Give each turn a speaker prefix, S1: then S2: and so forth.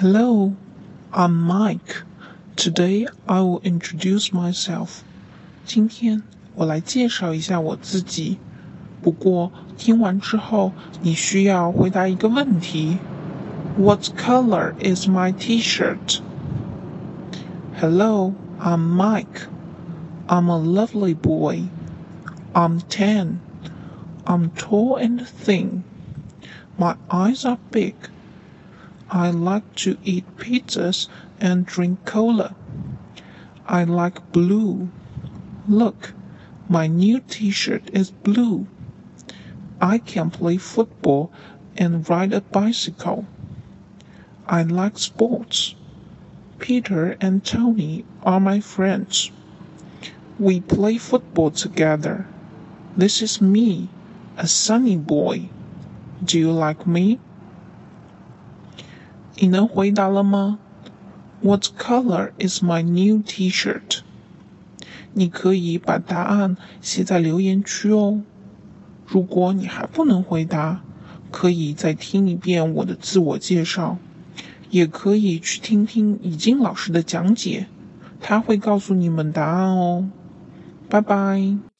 S1: Hello, I'm Mike. Today I will introduce myself. 今天我来介绍一下我自己。不过听完之后，你需要回答一个问题：What color is my T-shirt? Hello, I'm Mike. I'm a lovely boy. I'm ten. I'm tall and thin. My eyes are big. I like to eat pizzas and drink cola. I like blue. Look, my new t-shirt is blue. I can play football and ride a bicycle. I like sports. Peter and Tony are my friends. We play football together. This is me, a sunny boy. Do you like me? 你能回答了吗？What color is my new T-shirt？你可以把答案写在留言区哦。如果你还不能回答，可以再听一遍我的自我介绍，也可以去听听已经老师的讲解，他会告诉你们答案哦。拜拜。